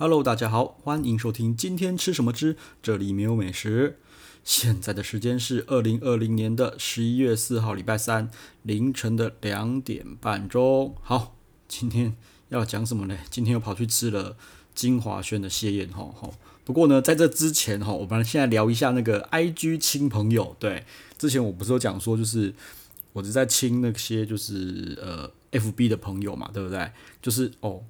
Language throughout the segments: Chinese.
Hello，大家好，欢迎收听今天吃什么之，这里没有美食。现在的时间是二零二零年的十一月四号，礼拜三凌晨的两点半钟。好，今天要讲什么呢？今天又跑去吃了金华轩的蟹宴，吼吼。不过呢，在这之前哈，我们现在聊一下那个 IG 亲朋友。对，之前我不是有讲说，就是我是在亲那些就是呃 FB 的朋友嘛，对不对？就是哦。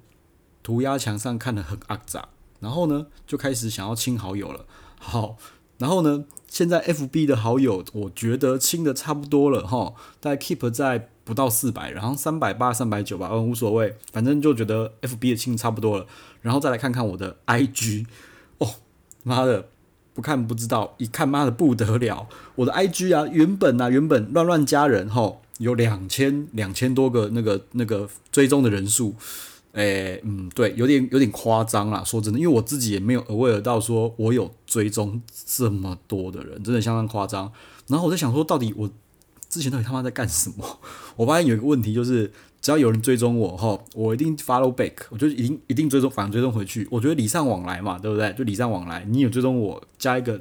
涂鸦墙上看得很肮脏，然后呢，就开始想要亲好友了。好，然后呢，现在 FB 的好友，我觉得亲的差不多了哈，大概 keep 在不到四百，然后三百八、三百九吧，嗯，无所谓，反正就觉得 FB 的亲差不多了。然后再来看看我的 IG，哦，妈的，不看不知道，一看妈的不得了，我的 IG 啊，原本啊，原本乱乱加人哈，有两千两千多个那个那个追踪的人数。诶、嗯，对，有点有点夸张啦。说真的，因为我自己也没有 aware 到说我有追踪这么多的人，真的相当夸张。然后我在想说，到底我之前到底他妈在干什么？我发现有一个问题，就是只要有人追踪我哈，我一定 follow back，我就一定一定追踪，反追踪回去。我觉得礼尚往来嘛，对不对？就礼尚往来，你有追踪我，加一个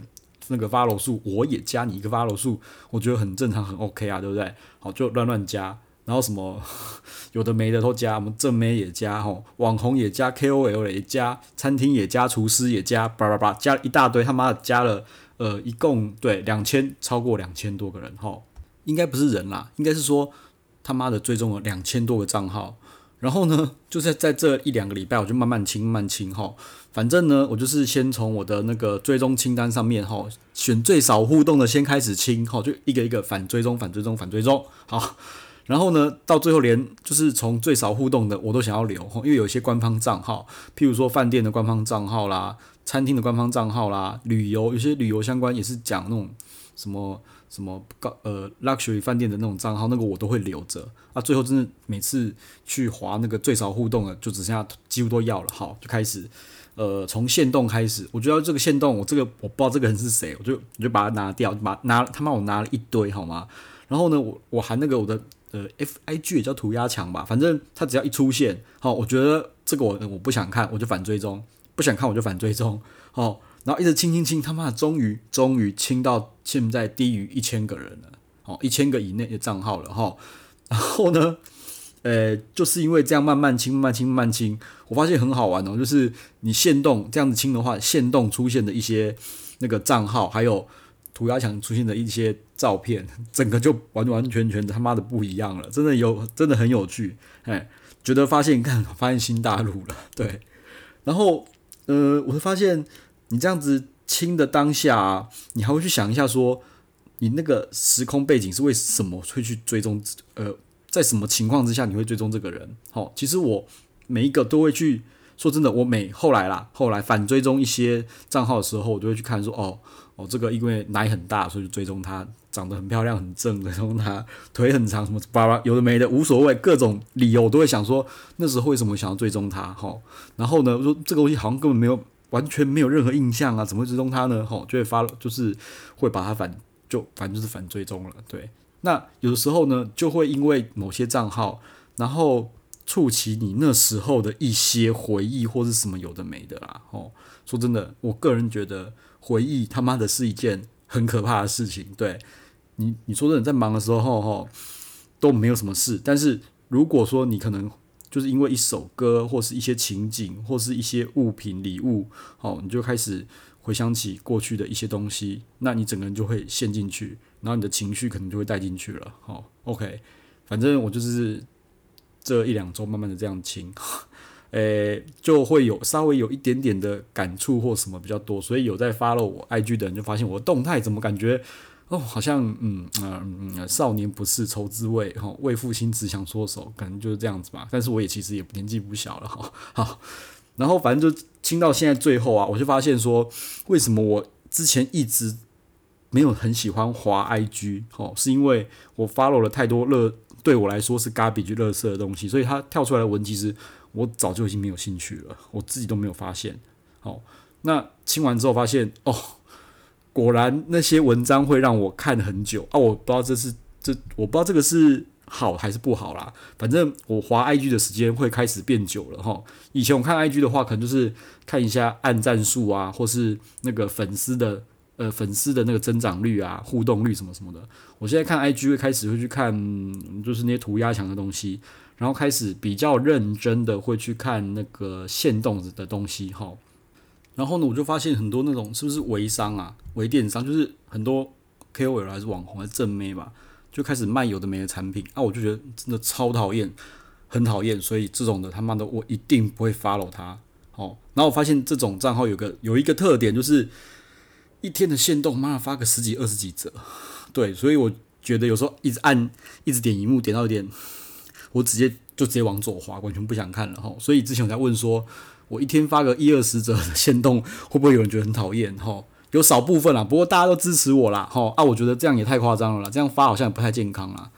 那个 follow 数，我也加你一个 follow 数，我觉得很正常，很 OK 啊，对不对？好，就乱乱加。然后什么 有的没的都加，我们正妹也加，吼，网红也加，KOL 也加，餐厅也加，厨师也加，叭叭叭，加一大堆，他妈的加了，呃，一共对两千，超过两千多个人，吼，应该不是人啦，应该是说他妈的追踪了两千多个账号，然后呢，就在在这一两个礼拜，我就慢慢清，慢慢清，吼，反正呢，我就是先从我的那个追踪清单上面，吼，选最少互动的先开始清，吼，就一个一个反追踪，反追踪，反追踪，好。然后呢，到最后连就是从最少互动的我都想要留，因为有些官方账号，譬如说饭店的官方账号啦，餐厅的官方账号啦，旅游有些旅游相关也是讲那种什么什么高呃 luxury 饭店的那种账号，那个我都会留着。啊，最后真的每次去划那个最少互动的，就只剩下几乎都要了，好，就开始呃从限动开始，我觉得这个限动我这个我不知道这个人是谁，我就我就把它拿掉，把拿他妈我拿了一堆好吗？然后呢，我我含那个我的。呃，F I G 也叫涂鸦墙吧，反正他只要一出现，好，我觉得这个我我不想看，我就反追踪，不想看我就反追踪，好，然后一直清清清，他妈的，终于终于清到现在低于一千个人了，哦，一千个以内的账号了哈，然后呢，呃，就是因为这样慢慢清，慢慢清，慢慢清，我发现很好玩哦，就是你限动这样子清的话，限动出现的一些那个账号还有。涂鸦墙出现的一些照片，整个就完完全全他妈的不一样了，真的有，真的很有趣，哎，觉得发现看发现新大陆了，对，然后呃，我会发现你这样子清的当下啊，你还会去想一下说，你那个时空背景是为什么会去追踪，呃，在什么情况之下你会追踪这个人？好，其实我每一个都会去。说真的，我每后来啦，后来反追踪一些账号的时候，我就会去看说，哦哦，这个因为奶很大，所以就追踪他，长得很漂亮很正，追踪他腿很长，什么巴拉有的没的无所谓，各种理由我都会想说，那时候为什么想要追踪他？哈，然后呢，我说这个东西好像根本没有完全没有任何印象啊，怎么会追踪他呢？哈，就会发就是会把他反就反正就是反追踪了。对，那有时候呢，就会因为某些账号，然后。触起你那时候的一些回忆，或是什么有的没的啦。哦，说真的，我个人觉得回忆他妈的是一件很可怕的事情。对你，你说真的，在忙的时候，哈，都没有什么事。但是如果说你可能就是因为一首歌，或是一些情景，或是一些物品、礼物，哦，你就开始回想起过去的一些东西，那你整个人就会陷进去，然后你的情绪可能就会带进去了。好，OK，反正我就是。这一两周慢慢的这样清，诶，就会有稍微有一点点的感触或什么比较多，所以有在 follow 我 IG 的人就发现我的动态怎么感觉哦，好像嗯嗯嗯，少年不识愁滋味哈，为赋新词强说愁，可能就是这样子吧。但是我也其实也年纪不小了哈，好，然后反正就清到现在最后啊，我就发现说，为什么我之前一直没有很喜欢滑 IG 哦，是因为我 follow 了太多热。对我来说是 garbage 垃圾的东西，所以它跳出来的文，其实我早就已经没有兴趣了，我自己都没有发现。好，那清完之后发现，哦，果然那些文章会让我看很久啊！我不知道这是这，我不知道这个是好还是不好啦。反正我滑 IG 的时间会开始变久了哈。以前我看 IG 的话，可能就是看一下按赞数啊，或是那个粉丝的呃粉丝的那个增长率啊、互动率什么什么的。我现在看 IG 会开始会去看，就是那些涂鸦墙的东西，然后开始比较认真的会去看那个线动的东西哈。然后呢，我就发现很多那种是不是微商啊、微电商，就是很多 KOL 还是网红还是正妹吧，就开始卖有的没的产品啊，我就觉得真的超讨厌，很讨厌。所以这种的他妈的我一定不会 follow 他。哦，然后我发现这种账号有个有一个特点，就是一天的限动，妈的发个十几二十几折。对，所以我觉得有时候一直按一直点荧幕，点到点，我直接就直接往左滑，完全不想看了哈。所以之前我在问说。我一天发个一二十折的限动，会不会有人觉得很讨厌？哈，有少部分啦，不过大家都支持我啦，哈啊，我觉得这样也太夸张了啦，这样发好像也不太健康啦，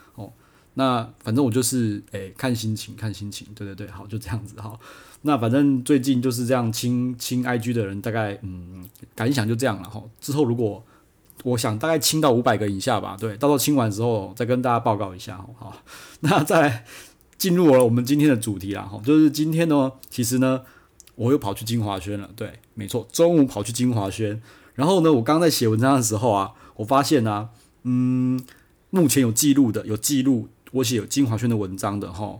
那反正我就是诶、看心情，看心情，对对对，好，就这样子哈。那反正最近就是这样清清 IG 的人，大概嗯感想就这样了哈。之后如果我想大概清到五百个以下吧，对，到时候清完之后再跟大家报告一下，好，那再进入了我们今天的主题啦，哈，就是今天呢，其实呢。我又跑去金华轩了，对，没错，中午跑去金华轩。然后呢，我刚刚在写文章的时候啊，我发现啊，嗯，目前有记录的，有记录我写有精华轩的文章的哈，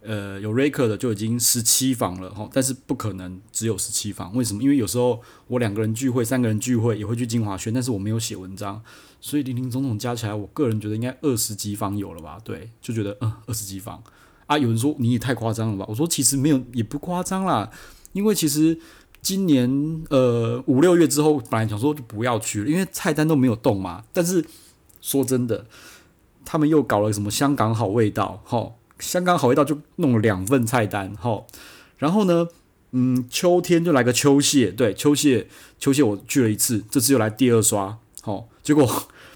呃，有 Raker 的就已经十七房了哈，但是不可能只有十七房，为什么？因为有时候我两个人聚会、三个人聚会也会去精华轩，但是我没有写文章，所以林林总总加起来，我个人觉得应该二十几房有了吧？对，就觉得嗯，二十几房啊。有人说你也太夸张了吧？我说其实没有，也不夸张啦。因为其实今年呃五六月之后，本来想说就不要去了，因为菜单都没有动嘛。但是说真的，他们又搞了什么香港好味道，吼，香港好味道就弄了两份菜单，吼。然后呢，嗯，秋天就来个秋蟹，对，秋蟹，秋蟹我去了一次，这次又来第二刷，吼。结果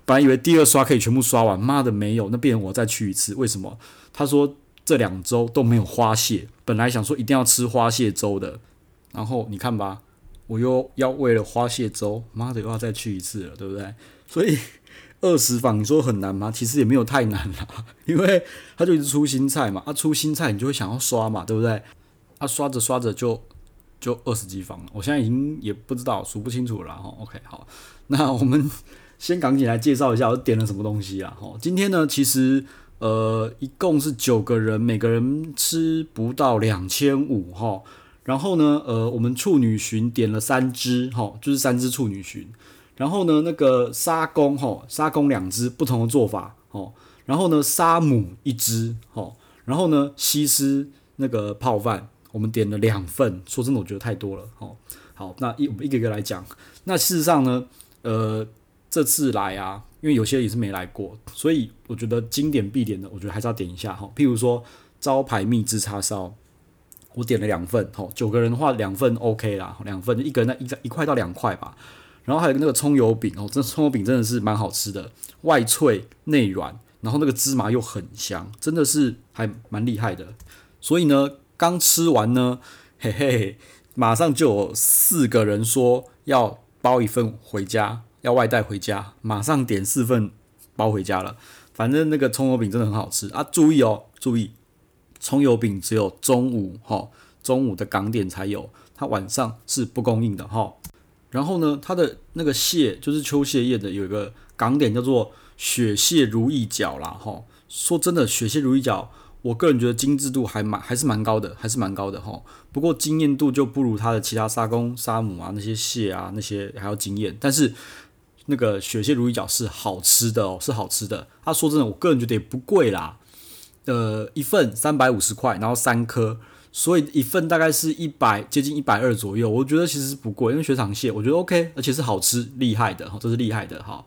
本来以为第二刷可以全部刷完，妈的没有，那变我再去一次，为什么？他说。这两周都没有花蟹，本来想说一定要吃花蟹粥的，然后你看吧，我又要为了花蟹粥，妈的又要再去一次了，对不对？所以二十房你说很难吗？其实也没有太难啦，因为他就一直出新菜嘛，啊出新菜你就会想要刷嘛，对不对？啊刷着刷着就就二十几房了，我现在已经也不知道数不清楚了哈。OK 好，那我们先赶紧来介绍一下我点了什么东西啊？哈，今天呢其实。呃，一共是九个人，每个人吃不到两千五哈。然后呢，呃，我们处女蟳点了三只哈，就是三只处女蟳。然后呢，那个沙公吼，沙公两只，不同的做法哈。然后呢，沙母一只吼。然后呢，西施那个泡饭，我们点了两份。说真的，我觉得太多了哈。好，那一我们一个一个来讲。那事实上呢，呃，这次来啊。因为有些也是没来过，所以我觉得经典必点的，我觉得还是要点一下哈。譬如说招牌蜜汁叉烧，我点了两份，吼，九个人的话两份 OK 啦，两份一个人那一一块到两块吧。然后还有那个葱油饼哦，这葱油饼真的是蛮好吃的，外脆内软，然后那个芝麻又很香，真的是还蛮厉害的。所以呢，刚吃完呢，嘿嘿，马上就有四个人说要包一份回家。要外带回家，马上点四份包回家了。反正那个葱油饼真的很好吃啊！注意哦，注意，葱油饼只有中午哈，中午的港点才有，它晚上是不供应的哈。然后呢，它的那个蟹就是秋蟹叶的，有一个港点叫做雪蟹如意饺啦哈。说真的，雪蟹如意饺，我个人觉得精致度还蛮还是蛮高的，还是蛮高的哈。不过惊艳度就不如它的其他沙公、沙姆啊那些蟹啊那些还要惊艳，但是。那个雪蟹如意饺是好吃的哦，是好吃的。他说真的，我个人觉得也不贵啦，呃，一份三百五十块，然后三颗，所以一份大概是一百接近一百二左右。我觉得其实不贵，因为雪场蟹我觉得 OK，而且是好吃厉害的哈，这是厉害的哈。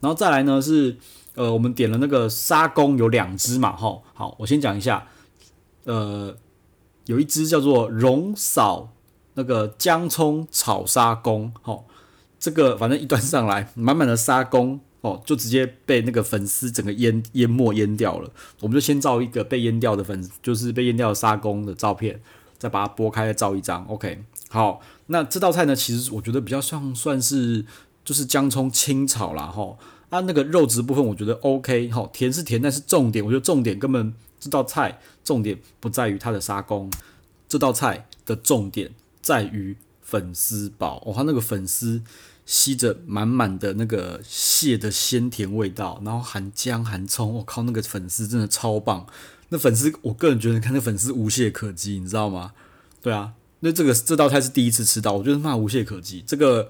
然后再来呢是呃，我们点了那个沙公有两只嘛哈，好，我先讲一下，呃，有一只叫做龙嫂那个姜葱炒沙公哈。这个反正一端上来，满满的沙公哦，就直接被那个粉丝整个淹淹没淹掉了。我们就先照一个被淹掉的粉，就是被淹掉的沙公的照片，再把它剥开再照一张。OK，好，那这道菜呢，其实我觉得比较像算是就是姜葱清炒啦。吼啊，那个肉质部分我觉得 OK，好，甜是甜，但是重点，我觉得重点根本这道菜重点不在于它的沙公，这道菜的重点在于粉丝煲，哦，它那个粉丝吸着满满的那个蟹的鲜甜味道，然后含姜含葱，我靠，那个粉丝真的超棒。那粉丝，我个人觉得看那粉丝无懈可击，你知道吗？对啊，那这个这道菜是第一次吃到，我觉得蛮无懈可击。这个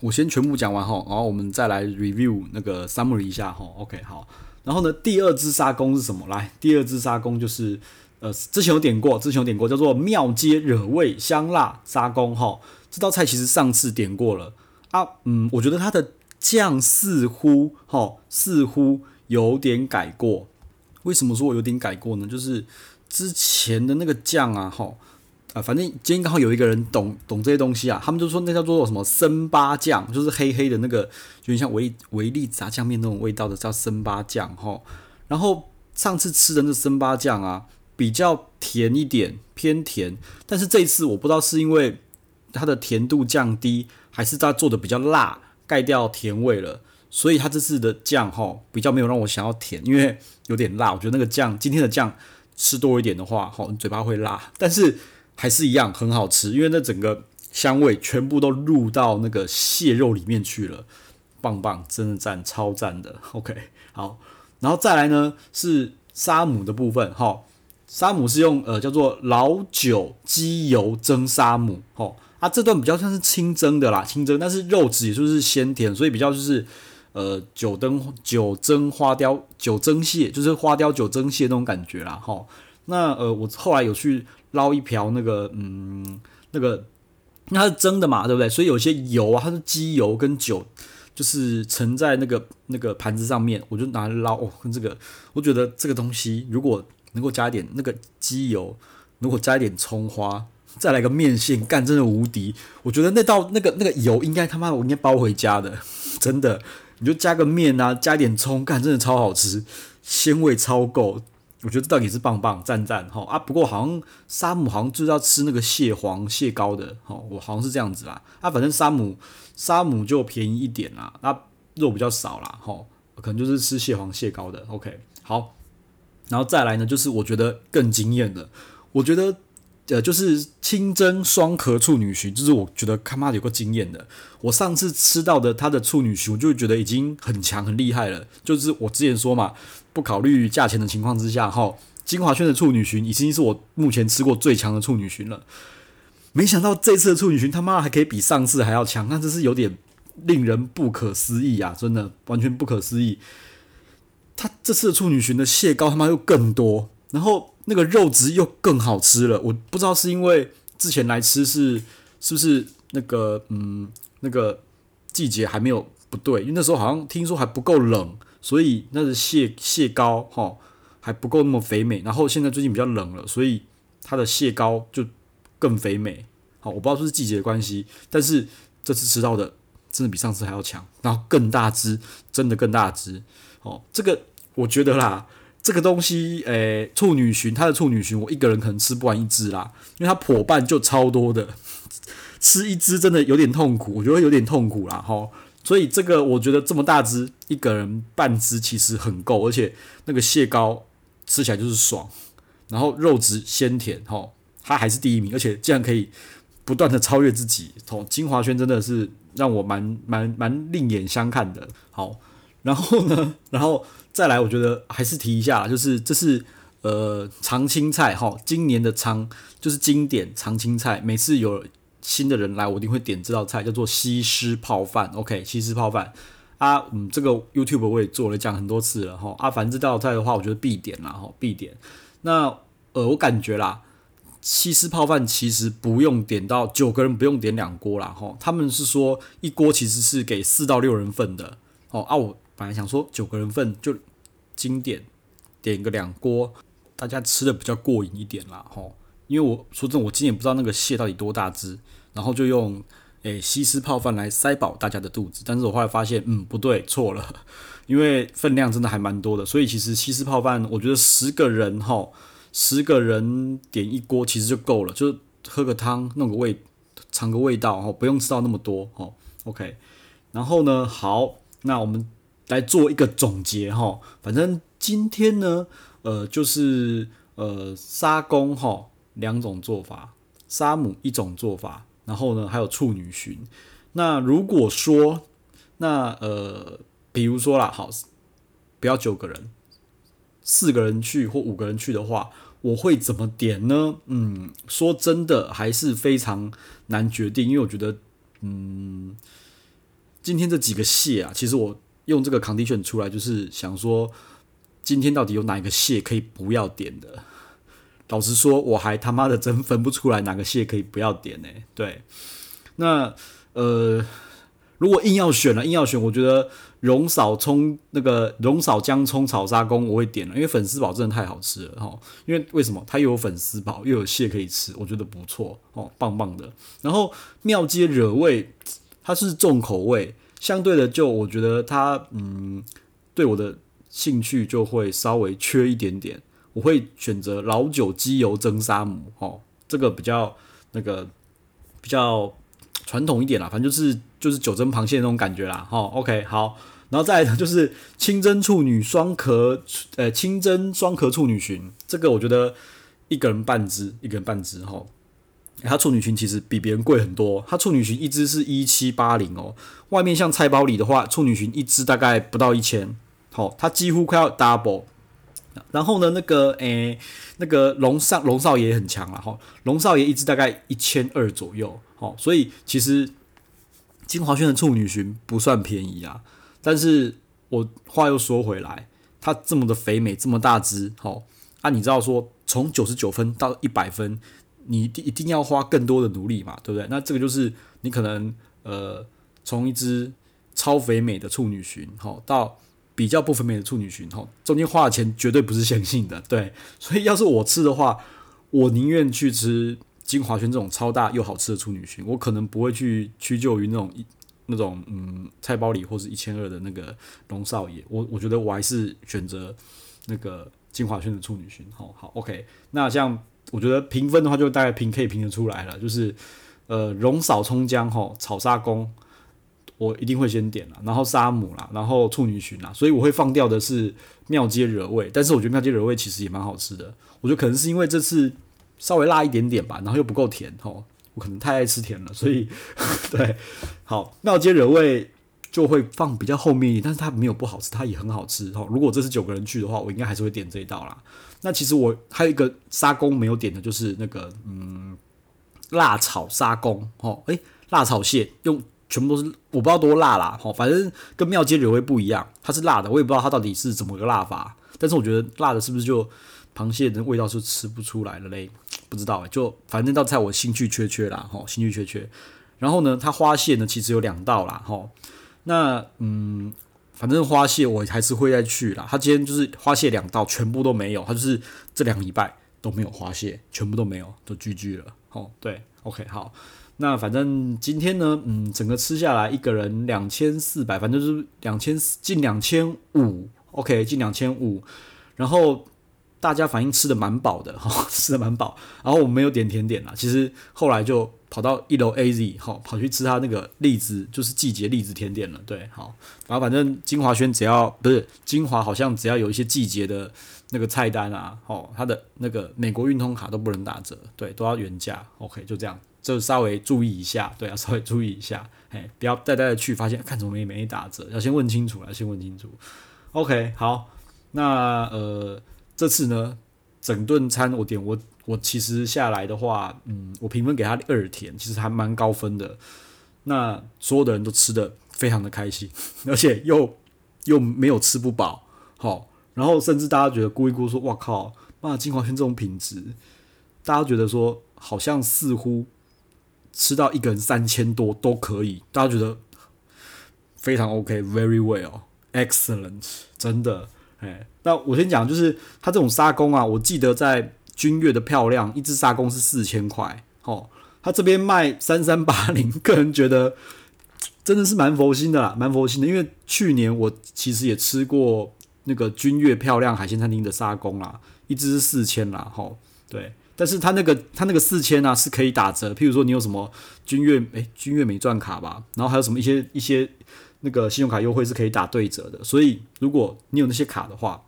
我先全部讲完哈，然后我们再来 review 那个 summary 一下哈。OK，好。然后呢，第二只沙公是什么？来，第二只沙公就是呃，之前有点过，之前有点过，叫做庙街惹味香辣沙公哈。这道菜其实上次点过了啊，嗯，我觉得它的酱似乎哈，似乎有点改过。为什么说我有点改过呢？就是之前的那个酱啊，哈啊，反正今天刚好有一个人懂懂这些东西啊，他们就说那叫做什么生巴酱，就是黑黑的那个，有点像维维力炸酱面那种味道的，叫生巴酱哈。然后上次吃的那参巴酱啊，比较甜一点，偏甜。但是这一次我不知道是因为它的甜度降低，还是他做的比较辣，盖掉甜味了。所以它这次的酱哈比较没有让我想要甜，因为有点辣。我觉得那个酱今天的酱吃多一点的话，哈，嘴巴会辣，但是还是一样很好吃，因为那整个香味全部都入到那个蟹肉里面去了，棒棒，真的赞，超赞的。OK，好，然后再来呢是沙姆的部分，哈，沙姆是用呃叫做老酒鸡油蒸沙姆，哈，啊这段比较像是清蒸的啦，清蒸，但是肉质也就是鲜甜，所以比较就是。呃，酒蒸酒蒸花雕酒蒸蟹，就是花雕酒蒸蟹那种感觉啦，哈。那呃，我后来有去捞一瓢那个，嗯，那个，那它是蒸的嘛，对不对？所以有些油啊，它是鸡油跟酒，就是盛在那个那个盘子上面，我就拿来捞。哦，跟这个，我觉得这个东西如果能够加一点那个鸡油，如果加一点葱花，再来个面线，干真的无敌。我觉得那道那个那个油应该他妈我应该包回家的，真的。你就加个面啊，加点葱，干真的超好吃，鲜味超够。我觉得这道也是棒棒赞赞哈啊！不过好像沙姆好像就是要吃那个蟹黄蟹膏的哈，我好像是这样子啦。啊，反正沙姆沙姆就便宜一点啦，那肉比较少啦哈，可能就是吃蟹黄蟹膏的。OK，好，然后再来呢，就是我觉得更惊艳的，我觉得。呃，就是清蒸双壳处女蟳，就是我觉得他妈有个惊艳的。我上次吃到的它的处女蟳，我就觉得已经很强很厉害了。就是我之前说嘛，不考虑价钱的情况之下，哈，金华轩的处女蟳已经是我目前吃过最强的处女蟳了。没想到这次的处女蟳他妈还可以比上次还要强，那真是有点令人不可思议啊！真的完全不可思议。他这次的处女蟳的蟹膏他妈又更多，然后。那个肉质又更好吃了，我不知道是因为之前来吃是是不是那个嗯那个季节还没有不对，因为那时候好像听说还不够冷，所以那个蟹蟹膏哈还不够那么肥美。然后现在最近比较冷了，所以它的蟹膏就更肥美。好，我不知道是不是季节的关系，但是这次吃到的真的比上次还要强，然后更大只，真的更大只。哦，这个我觉得啦。这个东西，诶、处女蟳，它的处女蟳，我一个人可能吃不完一只啦，因为它破半就超多的，吃一只真的有点痛苦，我觉得有点痛苦啦，齁。所以这个我觉得这么大只，一个人半只其实很够，而且那个蟹膏吃起来就是爽，然后肉质鲜甜，齁，它还是第一名，而且竟然可以不断的超越自己，齁，晶 华轩真的是让我蛮蛮蛮另眼相看的，好。然后呢，然后再来，我觉得还是提一下，就是这是呃常青菜哈，今年的常就是经典常青菜，每次有新的人来，我一定会点这道菜，叫做西施泡饭。OK，西施泡饭啊，嗯，这个 YouTube 我也做了讲很多次了哈。啊，反正这道菜的话，我觉得必点啦哈，必点。那呃，我感觉啦，西施泡饭其实不用点到九个人，不用点两锅啦哈。他们是说一锅其实是给四到六人份的哦啊我。本来想说九个人份就经典点个两锅，大家吃的比较过瘾一点啦吼。因为我说真的，我今年不知道那个蟹到底多大只，然后就用诶西施泡饭来塞饱大家的肚子。但是我后来发现，嗯，不对，错了，因为分量真的还蛮多的。所以其实西施泡饭，我觉得十个人吼，十个人点一锅其实就够了，就喝个汤，弄个味，尝个味道吼，不用吃到那么多吼。OK，然后呢，好，那我们。来做一个总结哈。反正今天呢，呃，就是呃沙公哈两种做法，沙姆一种做法，然后呢还有处女巡。那如果说那呃，比如说啦，好，不要九个人，四个人去或五个人去的话。我会怎么点呢？嗯，说真的还是非常难决定，因为我觉得，嗯，今天这几个蟹啊，其实我用这个 condition 出来，就是想说，今天到底有哪一个蟹可以不要点的？老实说，我还他妈的真分不出来哪个蟹可以不要点呢？对，那呃。如果硬要选了，硬要选，我觉得蓉嫂葱那个蓉嫂姜葱炒沙公我会点了，因为粉丝煲真的太好吃了哈。因为为什么？它又有粉丝煲，又有蟹可以吃，我觉得不错哦，棒棒的。然后庙街惹味，它是重口味，相对的就我觉得它嗯，对我的兴趣就会稍微缺一点点。我会选择老酒鸡油蒸沙姆哦，这个比较那个比较。传统一点啦，反正就是就是酒蒸螃蟹那种感觉啦，齁，OK，好，然后再来就是清蒸处女双壳，呃，清蒸双壳处女鲟，这个我觉得一个人半只，一个人半只，它处女鲟其实比别人贵很多，它处女鲟一只是一七八零哦，外面像菜包里的话，处女鲟一只大概不到一千，好，它几乎快要 double。然后呢，那个诶，那个龙少龙少爷也很强了哈，龙少爷一只大概一千二左右，好，所以其实金华轩的处女鲟不算便宜啊。但是我话又说回来，它这么的肥美，这么大只，好啊，你知道说从九十九分到一百分，你一定一定要花更多的努力嘛，对不对？那这个就是你可能呃，从一只超肥美的处女鲟，好到。比较不肥美的处女鲟，吼，中间花的钱绝对不是线性的，对，所以要是我吃的话，我宁愿去吃金华轩这种超大又好吃的处女鲟，我可能不会去屈就于那种一那种嗯菜包里或是一千二的那个龙少爷，我我觉得我还是选择那个金华轩的处女鲟，好好，OK，那像我觉得评分的话，就大概评可以评得出来了，就是呃蓉嫂葱姜吼炒沙公。我一定会先点了，然后沙姆啦，然后处女鲟啦，所以我会放掉的是庙街惹味，但是我觉得庙街惹味其实也蛮好吃的，我觉得可能是因为这次稍微辣一点点吧，然后又不够甜吼，我可能太爱吃甜了，所以 对，好，庙街惹味就会放比较后面一点，但是它没有不好吃，它也很好吃吼。如果这是九个人去的话，我应该还是会点这一道啦。那其实我还有一个沙公没有点的，就是那个嗯辣炒沙公哦，诶，辣炒蟹用。全部都是我不知道多辣啦，反正跟庙街惹味不一样，它是辣的，我也不知道它到底是怎么个辣法。但是我觉得辣的是不是就螃蟹的味道是吃不出来了嘞？不知道，就反正道菜我兴趣缺缺啦，哈，兴趣缺缺。然后呢，它花蟹呢其实有两道啦，哈，那嗯，反正花蟹我还是会再去啦。他今天就是花蟹两道全部都没有，他就是这两个礼拜都没有花蟹，全部都没有，都 GG 了。哦，对，OK，好。那反正今天呢，嗯，整个吃下来一个人两千四百，反正就是两千近两千五，OK，近两千五。然后大家反应吃的蛮饱的，哈，吃的蛮饱。然后我们没有点甜点啦，其实后来就跑到一楼 AZ，哈，跑去吃他那个荔枝，就是季节荔枝甜点了。对，好，然后反正金华轩只要不是金华，好像只要有一些季节的那个菜单啊，哦，他的那个美国运通卡都不能打折，对，都要原价，OK，就这样。就稍微注意一下，对啊，稍微注意一下，哎，不要带带去，发现看怎么没没打折，要先问清楚，要先问清楚。OK，好，那呃，这次呢，整顿餐我点我我其实下来的话，嗯，我评分给他二甜，其实还蛮高分的。那所有的人都吃得非常的开心，而且又又没有吃不饱，好，然后甚至大家觉得咕一咕说，哇靠，妈，金华轩这种品质，大家觉得说好像似乎。吃到一个人三千多都可以，大家觉得非常 OK，very well，excellent，真的，哎，那我先讲，就是他这种沙工啊，我记得在君悦的漂亮，一只沙公是四千块，哦，他这边卖三三八零，个人觉得真的是蛮佛心的啦，蛮佛心的，因为去年我其实也吃过那个君悦漂亮海鲜餐厅的沙公啦，一只是四千啦，吼，对。但是他那个他那个四千啊是可以打折，譬如说你有什么君悦哎君悦美钻卡吧，然后还有什么一些一些那个信用卡优惠是可以打对折的，所以如果你有那些卡的话，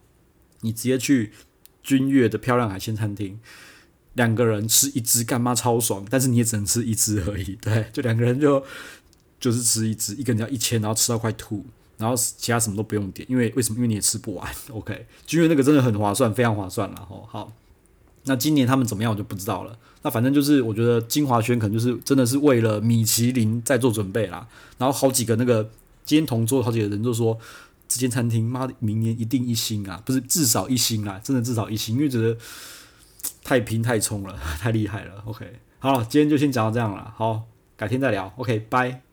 你直接去君悦的漂亮海鲜餐厅，两个人吃一只干妈超爽，但是你也只能吃一只而已，对，就两个人就就是吃一只，一个人要一千，然后吃到快吐，然后其他什么都不用点，因为为什么？因为你也吃不完，OK，君悦那个真的很划算，非常划算了吼，好。那今年他们怎么样我就不知道了。那反正就是我觉得金华轩可能就是真的是为了米其林在做准备啦。然后好几个那个今天同桌好几个人就说，这间餐厅妈的明年一定一星啊，不是至少一星啊，真的至少一星，因为觉得太拼太冲了，太厉害了。OK，好了，今天就先讲到这样了。好，改天再聊。OK，拜。